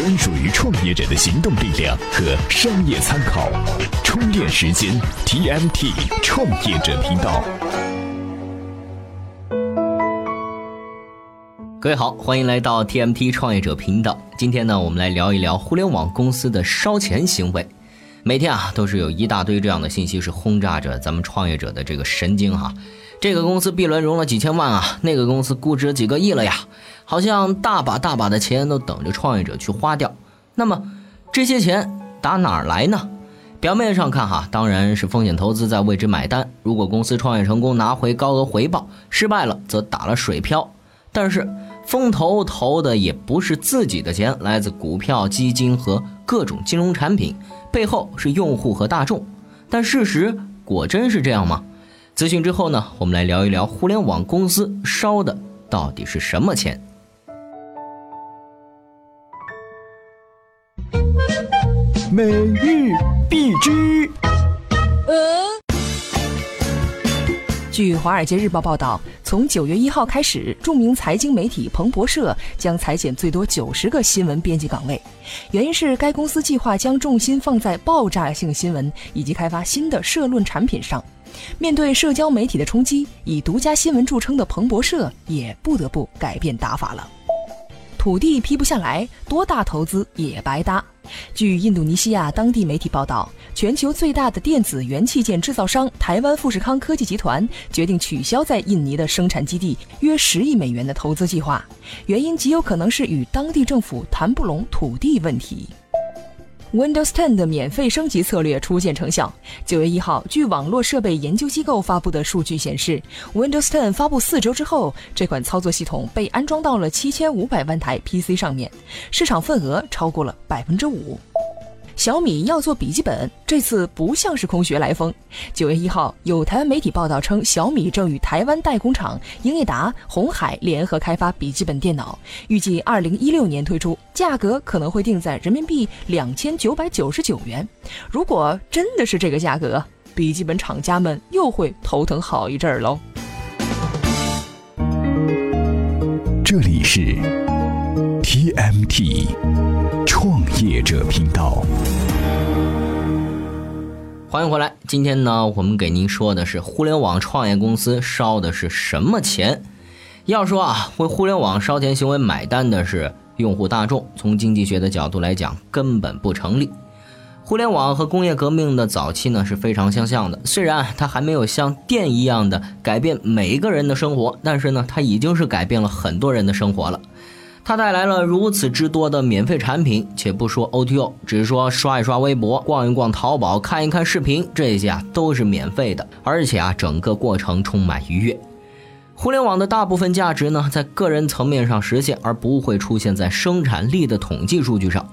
专属于创业者的行动力量和商业参考。充电时间 TMT 创业者频道。各位好，欢迎来到 TMT 创业者频道。今天呢，我们来聊一聊互联网公司的烧钱行为。每天啊，都是有一大堆这样的信息是轰炸着咱们创业者的这个神经哈。这个公司 B 轮融了几千万啊，那个公司估值几个亿了呀，好像大把大把的钱都等着创业者去花掉。那么这些钱打哪儿来呢？表面上看哈，当然是风险投资在为之买单。如果公司创业成功，拿回高额回报；失败了，则打了水漂。但是风投投的也不是自己的钱，来自股票、基金和各种金融产品，背后是用户和大众。但事实果真是这样吗？咨询之后呢，我们来聊一聊互联网公司烧的到底是什么钱。每日必知。据《华尔街日报》报道，从九月一号开始，著名财经媒体彭博社将裁减最多九十个新闻编辑岗位，原因是该公司计划将重心放在爆炸性新闻以及开发新的社论产品上。面对社交媒体的冲击，以独家新闻著称的彭博社也不得不改变打法了。土地批不下来，多大投资也白搭。据印度尼西亚当地媒体报道，全球最大的电子元器件制造商台湾富士康科技集团决定取消在印尼的生产基地约十亿美元的投资计划，原因极有可能是与当地政府谈不拢土地问题。Windows 10的免费升级策略初见成效。九月一号，据网络设备研究机构发布的数据显示，Windows 10发布四周之后，这款操作系统被安装到了七千五百万台 PC 上面，市场份额超过了百分之五。小米要做笔记本，这次不像是空穴来风。九月一号，有台湾媒体报道称，小米正与台湾代工厂英业达、红海联合开发笔记本电脑，预计二零一六年推出，价格可能会定在人民币两千九百九十九元。如果真的是这个价格，笔记本厂家们又会头疼好一阵儿喽。这里是 TMT 者频道。欢迎回来，今天呢，我们给您说的是互联网创业公司烧的是什么钱？要说啊，为互联网烧钱行为买单的是用户大众，从经济学的角度来讲，根本不成立。互联网和工业革命的早期呢是非常相像的，虽然它还没有像电一样的改变每一个人的生活，但是呢，它已经是改变了很多人的生活了。它带来了如此之多的免费产品，且不说 OTO，只是说刷一刷微博、逛一逛淘宝、看一看视频，这些啊都是免费的，而且啊整个过程充满愉悦。互联网的大部分价值呢，在个人层面上实现，而不会出现在生产力的统计数据上。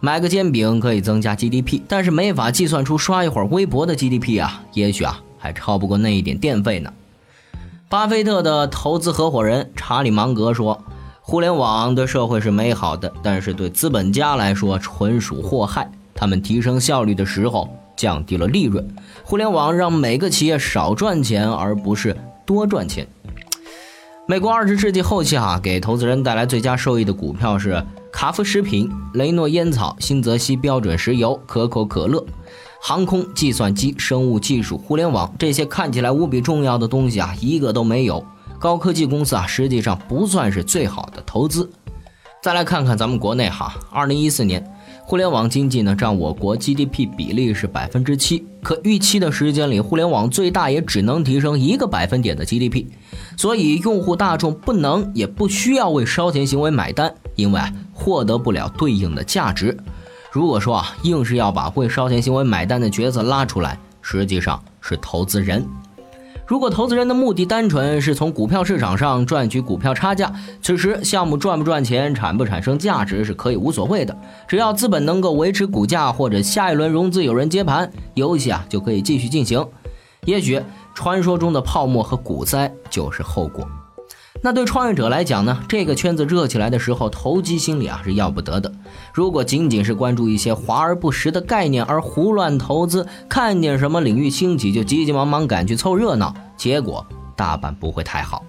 买个煎饼可以增加 GDP，但是没法计算出刷一会儿微博的 GDP 啊，也许啊还超不过那一点电费呢。巴菲特的投资合伙人查理芒格说：“互联网对社会是美好的，但是对资本家来说纯属祸害。他们提升效率的时候降低了利润。互联网让每个企业少赚钱，而不是多赚钱。”美国二十世纪后期啊，给投资人带来最佳收益的股票是。卡夫食品、雷诺烟草、新泽西标准石油、可口可乐、航空、计算机、生物技术、互联网这些看起来无比重要的东西啊，一个都没有。高科技公司啊，实际上不算是最好的投资。再来看看咱们国内哈，二零一四年。互联网经济呢，占我国 GDP 比例是百分之七，可预期的时间里，互联网最大也只能提升一个百分点的 GDP，所以用户大众不能也不需要为烧钱行为买单，因为获得不了对应的价值。如果说啊，硬是要把为烧钱行为买单的角色拉出来，实际上是投资人。如果投资人的目的单纯是从股票市场上赚取股票差价，此时项目赚不赚钱、产不产生价值是可以无所谓的，只要资本能够维持股价或者下一轮融资有人接盘，游戏啊就可以继续进行。也许传说中的泡沫和股灾就是后果。那对创业者来讲呢？这个圈子热起来的时候，投机心理啊是要不得的。如果仅仅是关注一些华而不实的概念而胡乱投资，看见什么领域兴起就急急忙忙赶去凑热闹，结果大半不会太好。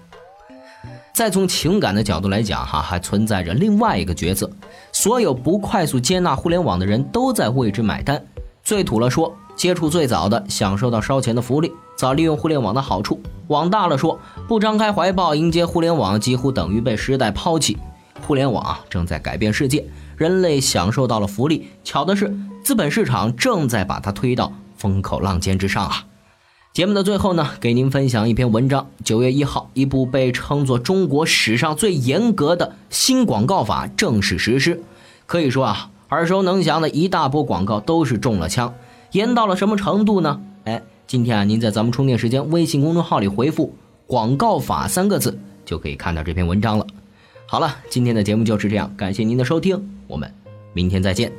再从情感的角度来讲，哈，还存在着另外一个角色。所有不快速接纳互联网的人都在为之买单。最土了说，接触最早的享受到烧钱的福利，早利用互联网的好处；往大了说，不张开怀抱迎接互联网，几乎等于被时代抛弃。互联网正在改变世界，人类享受到了福利。巧的是，资本市场正在把它推到风口浪尖之上啊！节目的最后呢，给您分享一篇文章。九月一号，一部被称作中国史上最严格的新广告法正式实施。可以说啊，耳熟能详的一大波广告都是中了枪。严到了什么程度呢？哎，今天啊，您在咱们充电时间微信公众号里回复“广告法”三个字，就可以看到这篇文章了。好了，今天的节目就是这样，感谢您的收听，我们明天再见。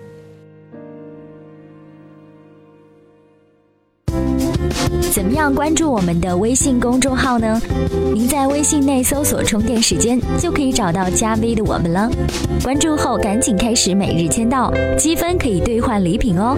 怎么样关注我们的微信公众号呢？您在微信内搜索“充电时间”就可以找到加 V 的我们了。关注后赶紧开始每日签到，积分可以兑换礼品哦。